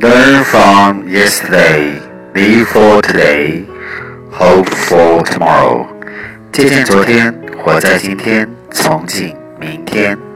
Learn from yesterday, live for today, hope for tomorrow. 借鉴昨天，活在今天，从今明天。